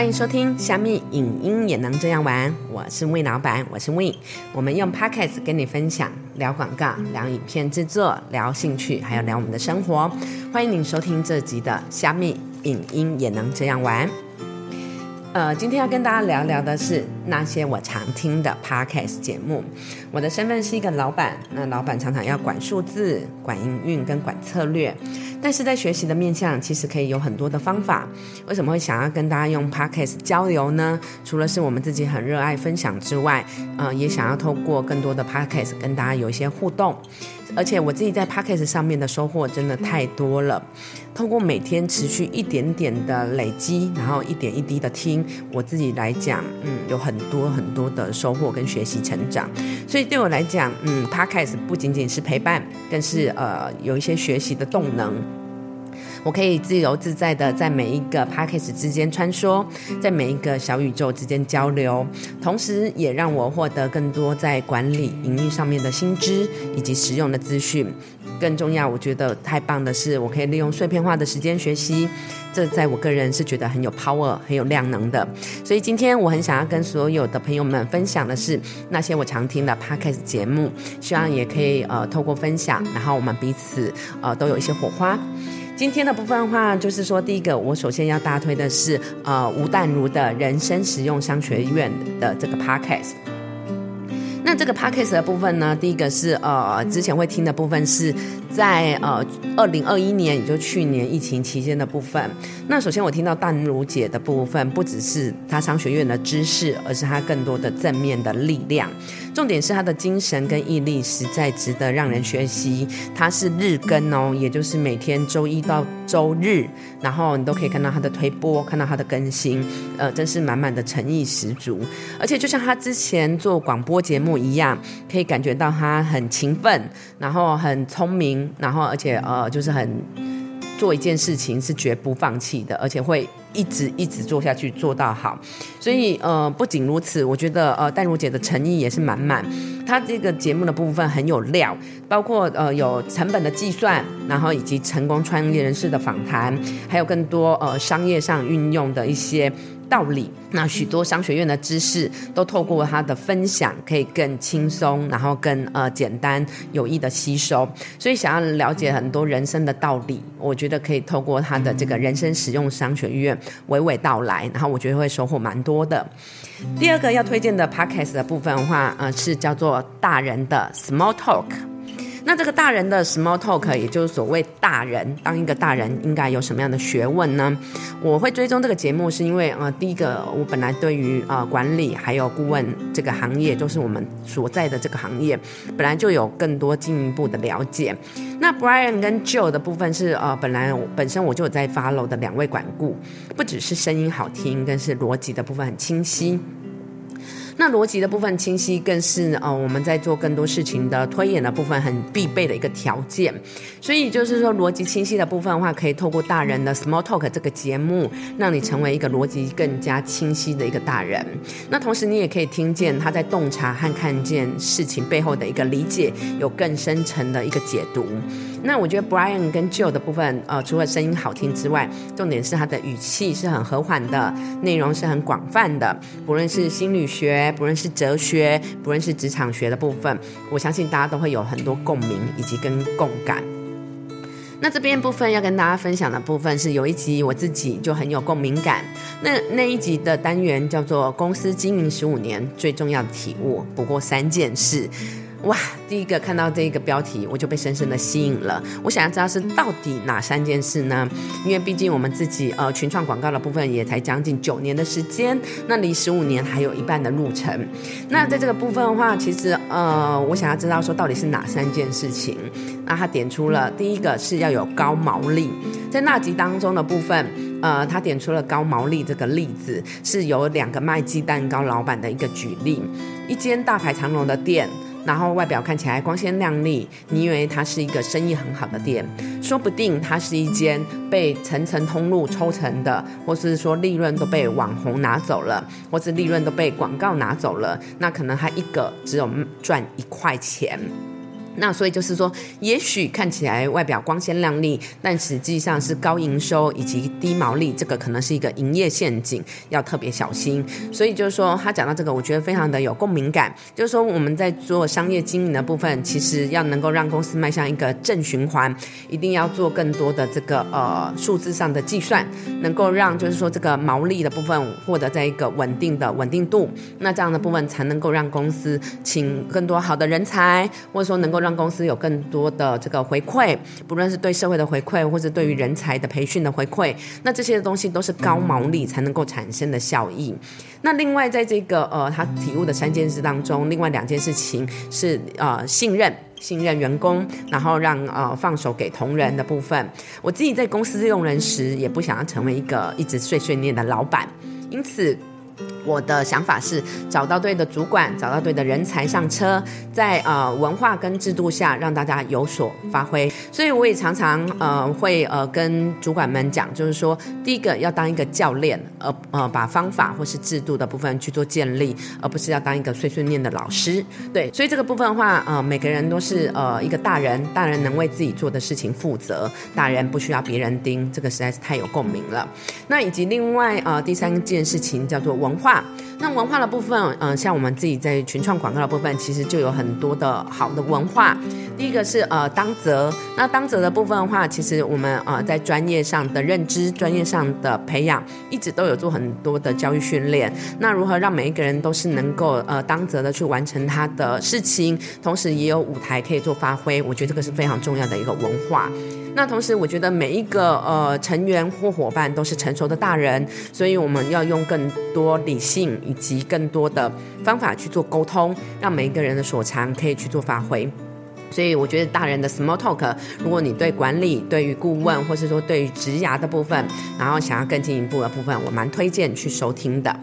欢迎收听《虾米影音也能这样玩》，我是魏老板，我是魏。我们用 Podcast 跟你分享聊广告、聊影片制作、聊兴趣，还有聊我们的生活。欢迎您收听这集的《虾米影音也能这样玩》。呃，今天要跟大家聊聊的是那些我常听的 podcast 节目。我的身份是一个老板，那老板常常要管数字、管营运跟管策略。但是在学习的面向，其实可以有很多的方法。为什么会想要跟大家用 podcast 交流呢？除了是我们自己很热爱分享之外，呃，也想要透过更多的 podcast 跟大家有一些互动。而且我自己在 podcast 上面的收获真的太多了。通过每天持续一点点的累积，然后一点一滴的听，我自己来讲，嗯，有很多很多的收获跟学习成长。所以对我来讲，嗯，podcast 不仅仅是陪伴，更是呃有一些学习的动能。我可以自由自在的在每一个 p a c k a g e 之间穿梭，在每一个小宇宙之间交流，同时也让我获得更多在管理营运上面的新知以及实用的资讯。更重要，我觉得太棒的是，我可以利用碎片化的时间学习，这在我个人是觉得很有 power、很有量能的。所以今天我很想要跟所有的朋友们分享的是那些我常听的 podcast 节目，希望也可以呃透过分享，然后我们彼此呃都有一些火花。今天的部分的话，就是说，第一个，我首先要大推的是，呃，吴淡如的人生实用商学院的这个 podcast。那这个 podcast 的部分呢，第一个是，呃，之前会听的部分是。在呃，二零二一年，也就去年疫情期间的部分。那首先我听到淡如姐的部分，不只是她商学院的知识，而是她更多的正面的力量。重点是她的精神跟毅力实在值得让人学习。她是日更哦，也就是每天周一到周日，然后你都可以看到她的推播，看到她的更新，呃，真是满满的诚意十足。而且就像她之前做广播节目一样，可以感觉到她很勤奋，然后很聪明。然后，而且呃，就是很做一件事情是绝不放弃的，而且会一直一直做下去，做到好。所以呃，不仅如此，我觉得呃，淡如姐的诚意也是满满。她这个节目的部分很有料，包括呃有成本的计算，然后以及成功创业人士的访谈，还有更多呃商业上运用的一些。道理，那许多商学院的知识都透过他的分享，可以更轻松，然后更呃简单有益的吸收。所以想要了解很多人生的道理，我觉得可以透过他的这个人生实用商学院娓娓道来，然后我觉得会收获蛮多的。第二个要推荐的 podcast 的部分的话，呃，是叫做大人的 Small Talk。那这个大人的 small talk，也就是所谓大人当一个大人应该有什么样的学问呢？我会追踪这个节目，是因为呃，第一个我本来对于呃管理还有顾问这个行业，就是我们所在的这个行业，本来就有更多进一步的了解。那 Brian 跟 Joe 的部分是呃，本来本身我就有在 follow 的两位管顾，不只是声音好听，更是逻辑的部分很清晰。那逻辑的部分清晰，更是呃我们在做更多事情的推演的部分很必备的一个条件。所以就是说，逻辑清晰的部分的话，可以透过大人的 Small Talk 这个节目，让你成为一个逻辑更加清晰的一个大人。那同时，你也可以听见他在洞察和看见事情背后的一个理解，有更深层的一个解读。那我觉得 Brian 跟 Joe 的部分，呃，除了声音好听之外，重点是他的语气是很和缓的，内容是很广泛的，不论是心理学，不论是哲学，不论是职场学的部分，我相信大家都会有很多共鸣以及跟共感。那这边部分要跟大家分享的部分是有一集我自己就很有共鸣感，那那一集的单元叫做公司经营十五年最重要的体悟，不过三件事。哇，第一个看到这个标题，我就被深深的吸引了。我想要知道是到底哪三件事呢？因为毕竟我们自己呃群创广告的部分也才将近九年的时间，那离十五年还有一半的路程。那在这个部分的话，其实呃我想要知道说到底是哪三件事情。那他点出了第一个是要有高毛利，在那集当中的部分，呃他点出了高毛利这个例子，是由两个卖鸡蛋糕老板的一个举例，一间大排长龙的店。然后外表看起来光鲜亮丽，你以为它是一个生意很好的店，说不定它是一间被层层通路抽成的，或是说利润都被网红拿走了，或是利润都被广告拿走了，那可能它一个只有赚一块钱。那所以就是说，也许看起来外表光鲜亮丽，但实际上是高营收以及低毛利，这个可能是一个营业陷阱，要特别小心。所以就是说，他讲到这个，我觉得非常的有共鸣感。就是说，我们在做商业经营的部分，其实要能够让公司迈向一个正循环，一定要做更多的这个呃数字上的计算，能够让就是说这个毛利的部分获得在一个稳定的稳定度。那这样的部分才能够让公司请更多好的人才，或者说能够。让公司有更多的这个回馈，不论是对社会的回馈，或者对于人才的培训的回馈，那这些东西都是高毛利才能够产生的效益。那另外，在这个呃他体悟的三件事当中，另外两件事情是呃信任，信任员工，然后让呃放手给同仁的部分。我自己在公司用人时，也不想要成为一个一直碎碎念的老板，因此。我的想法是找到对的主管，找到对的人才上车，在呃文化跟制度下让大家有所发挥。所以我也常常呃会呃跟主管们讲，就是说第一个要当一个教练，呃呃把方法或是制度的部分去做建立，而不是要当一个碎碎念的老师。对，所以这个部分的话，呃每个人都是呃一个大人，大人能为自己做的事情负责，大人不需要别人盯，这个实在是太有共鸣了。那以及另外呃第三件事情叫做文文化。那文化的部分，嗯，像我们自己在群创广告的部分，其实就有很多的好的文化。第一个是呃当责，那当责的部分的话，其实我们呃在专业上的认知、专业上的培养，一直都有做很多的教育训练。那如何让每一个人都是能够呃当责的去完成他的事情，同时也有舞台可以做发挥，我觉得这个是非常重要的一个文化。那同时，我觉得每一个呃成员或伙伴都是成熟的大人，所以我们要用更多理性以及更多的方法去做沟通，让每一个人的所长可以去做发挥。所以我觉得大人的 small talk，如果你对管理、对于顾问，或是说对于职涯的部分，然后想要更进一步的部分，我蛮推荐去收听的。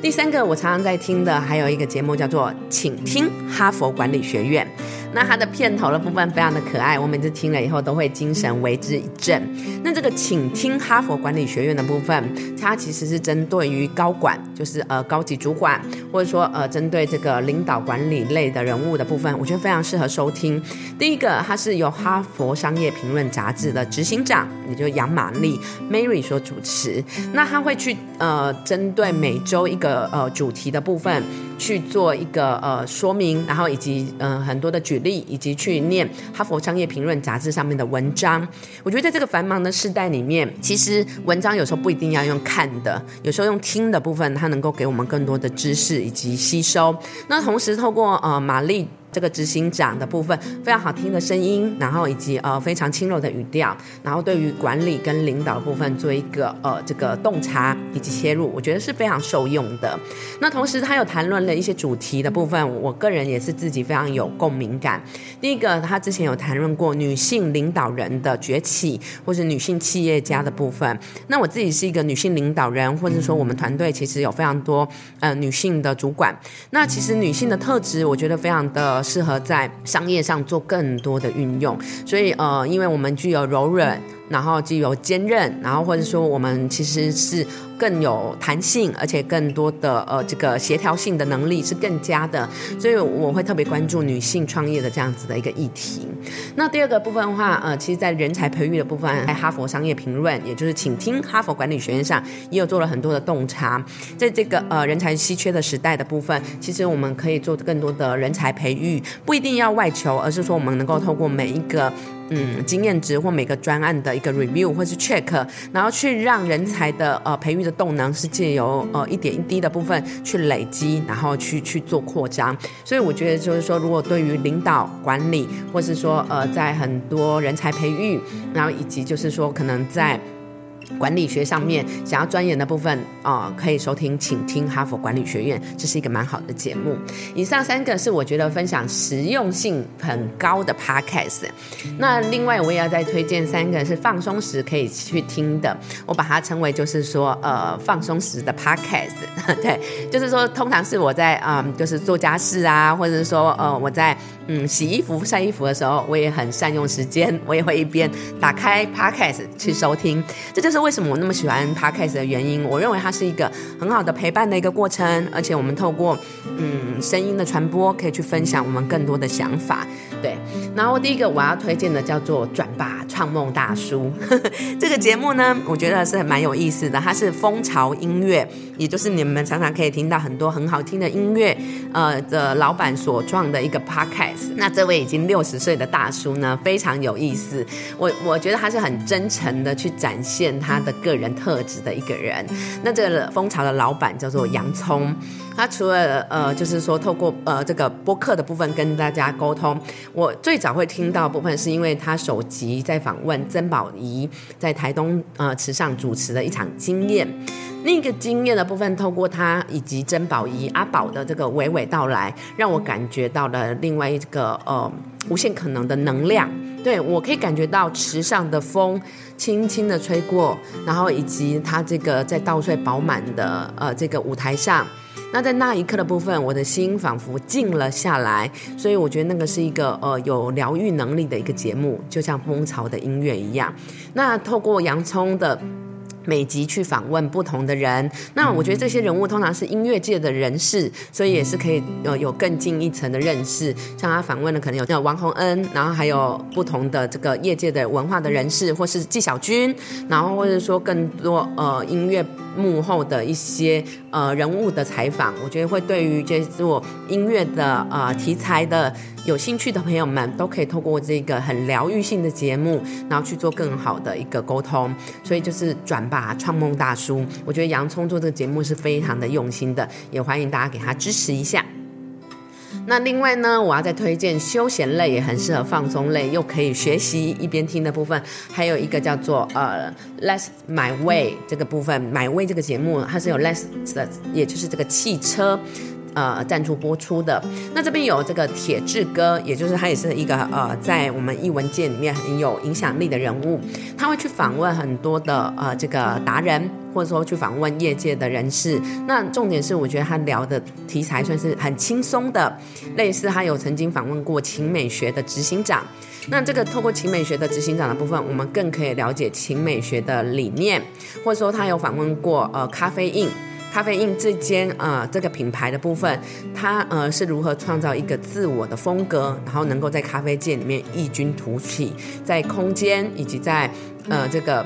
第三个我常常在听的，还有一个节目叫做《请听哈佛管理学院》。那它的片头的部分非常的可爱，我每次听了以后都会精神为之一振。那这个请听哈佛管理学院的部分，它其实是针对于高管，就是呃高级主管，或者说呃针对这个领导管理类的人物的部分，我觉得非常适合收听。第一个，它是由哈佛商业评论杂志的执行长，也就是杨玛丽 Mary 所主持。那他会去呃针对每周一个呃主题的部分去做一个呃说明，然后以及呃很多的举。例以及去念《哈佛商业评论》杂志上面的文章，我觉得在这个繁忙的时代里面，其实文章有时候不一定要用看的，有时候用听的部分，它能够给我们更多的知识以及吸收。那同时透过呃玛丽。这个执行长的部分非常好听的声音，然后以及呃非常轻柔的语调，然后对于管理跟领导部分做一个呃这个洞察以及切入，我觉得是非常受用的。那同时他有谈论了一些主题的部分，我个人也是自己非常有共鸣感。第一个，他之前有谈论过女性领导人的崛起，或是女性企业家的部分。那我自己是一个女性领导人，或者说我们团队其实有非常多呃女性的主管。那其实女性的特质，我觉得非常的。适合在商业上做更多的运用，所以呃，因为我们具有柔软。然后具有坚韧，然后或者说我们其实是更有弹性，而且更多的呃这个协调性的能力是更加的，所以我会特别关注女性创业的这样子的一个议题。那第二个部分的话，呃，其实，在人才培育的部分，在哈佛商业评论，也就是请听哈佛管理学院上，也有做了很多的洞察。在这个呃人才稀缺的时代的部分，其实我们可以做更多的人才培育，不一定要外求，而是说我们能够透过每一个。嗯，经验值或每个专案的一个 review 或是 check，然后去让人才的呃培育的动能是借由呃一点一滴的部分去累积，然后去去做扩张。所以我觉得就是说，如果对于领导管理，或是说呃在很多人才培育，然后以及就是说可能在。管理学上面想要钻研的部分啊，可以收听，请听哈佛管理学院，这是一个蛮好的节目。以上三个是我觉得分享实用性很高的 podcast。那另外我也要再推荐三个是放松时可以去听的，我把它称为就是说呃放松时的 podcast。对，就是说通常是我在嗯就是做家事啊，或者是说呃我在。嗯洗衣服、晒衣服的时候，我也很善用时间，我也会一边打开 Podcast 去收听。这就是为什么我那么喜欢 Podcast 的原因。我认为它是一个很好的陪伴的一个过程，而且我们透过嗯声音的传播，可以去分享我们更多的想法。对，然后第一个我要推荐的叫做《转吧创梦大叔 》这个节目呢，我觉得是蛮有意思的。它是蜂巢音乐，也就是你们常常可以听到很多很好听的音乐，呃的老板所创的一个 podcast。那这位已经六十岁的大叔呢，非常有意思。我我觉得他是很真诚的去展现他的个人特质的一个人。那这个蜂巢的老板叫做洋葱，他除了呃，就是说透过呃这个播客的部分跟大家沟通。我最早会听到部分，是因为他首集在访问曾宝仪在台东呃池上主持的一场经验，那个经验的部分，透过他以及曾宝仪阿宝的这个娓娓道来，让我感觉到了另外一个呃无限可能的能量。对我可以感觉到池上的风轻轻的吹过，然后以及它这个在稻穗饱满的呃这个舞台上。那在那一刻的部分，我的心仿佛静了下来，所以我觉得那个是一个呃有疗愈能力的一个节目，就像蜂巢的音乐一样。那透过洋葱的。每集去访问不同的人，那我觉得这些人物通常是音乐界的人士，所以也是可以呃有更进一层的认识。像他访问的可能有叫王洪恩，然后还有不同的这个业界的文化的人士，或是纪晓君，然后或者说更多呃音乐幕后的一些呃人物的采访，我觉得会对于这做音乐的呃题材的。有兴趣的朋友们都可以透过这个很疗愈性的节目，然后去做更好的一个沟通。所以就是转吧创梦大叔，我觉得洋葱做这个节目是非常的用心的，也欢迎大家给他支持一下。那另外呢，我要再推荐休闲类也很适合放松类，又可以学习一边听的部分，还有一个叫做呃 Less My Way 这个部分，My Way 这个节目它是有 Less 的，也就是这个汽车。呃，赞助播出的那这边有这个铁志哥，也就是他也是一个呃，在我们艺文界里面很有影响力的人物，他会去访问很多的呃这个达人，或者说去访问业界的人士。那重点是，我觉得他聊的题材算是很轻松的，类似他有曾经访问过秦美学的执行长。那这个透过秦美学的执行长的部分，我们更可以了解秦美学的理念，或者说他有访问过呃咖啡印。咖啡印这间呃这个品牌的部分，它呃是如何创造一个自我的风格，然后能够在咖啡界里面异军突起，在空间以及在呃这个。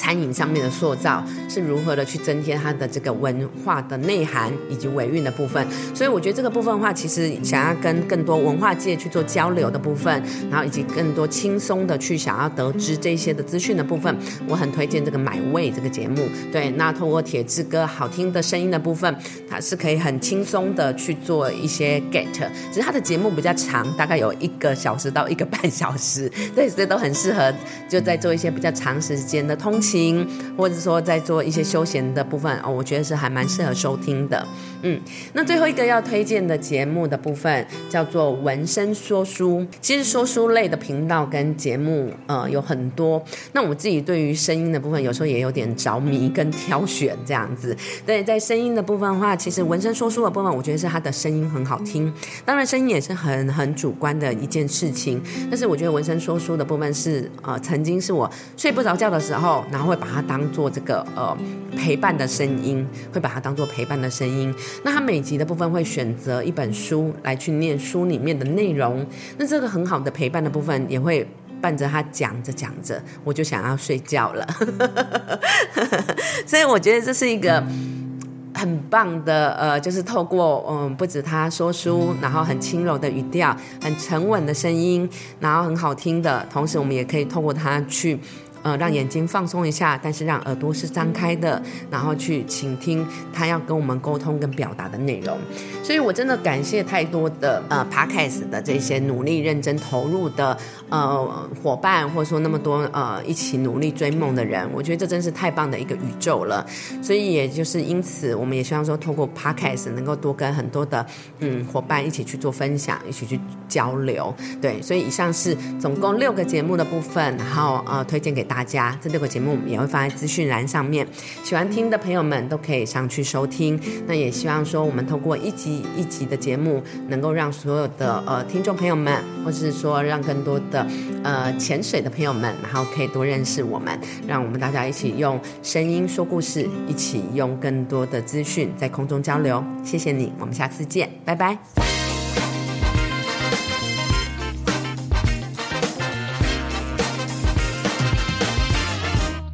餐饮上面的塑造是如何的去增添它的这个文化的内涵以及尾韵的部分，所以我觉得这个部分的话，其实想要跟更多文化界去做交流的部分，然后以及更多轻松的去想要得知这些的资讯的部分，我很推荐这个买位这个节目。对，那透过铁志哥好听的声音的部分，它是可以很轻松的去做一些 get，只是它的节目比较长，大概有一个小时到一个半小时，对，这都很适合就在做一些比较长时间的通勤。情，或者说在做一些休闲的部分哦，我觉得是还蛮适合收听的。嗯，那最后一个要推荐的节目的部分叫做纹身说书。其实说书类的频道跟节目呃有很多，那我自己对于声音的部分有时候也有点着迷跟挑选这样子。对，在声音的部分的话，其实纹身说书的部分，我觉得是他的声音很好听。当然，声音也是很很主观的一件事情。但是我觉得纹身说书的部分是呃，曾经是我睡不着觉的时候。然后会把它当做这个呃陪伴的声音，会把它当做陪伴的声音。那他每集的部分会选择一本书来去念书里面的内容。那这个很好的陪伴的部分也会伴着他讲着讲着，我就想要睡觉了。所以我觉得这是一个很棒的呃，就是透过嗯不止他说书，然后很轻柔的语调，很沉稳的声音，然后很好听的同时，我们也可以透过他去。呃，让眼睛放松一下，但是让耳朵是张开的，然后去倾听他要跟我们沟通跟表达的内容。所以我真的感谢太多的呃 podcast 的这些努力、认真投入的呃伙伴，或者说那么多呃一起努力追梦的人，我觉得这真是太棒的一个宇宙了。所以也就是因此，我们也希望说，透过 podcast 能够多跟很多的嗯伙伴一起去做分享，一起去交流。对，所以以上是总共六个节目的部分，然后呃推荐给。大家。这六个节目也会放在资讯栏上面，喜欢听的朋友们都可以上去收听。那也希望说，我们通过一集一集的节目，能够让所有的呃听众朋友们，或是说让更多的呃潜水的朋友们，然后可以多认识我们，让我们大家一起用声音说故事，一起用更多的资讯在空中交流。谢谢你，我们下次见，拜拜。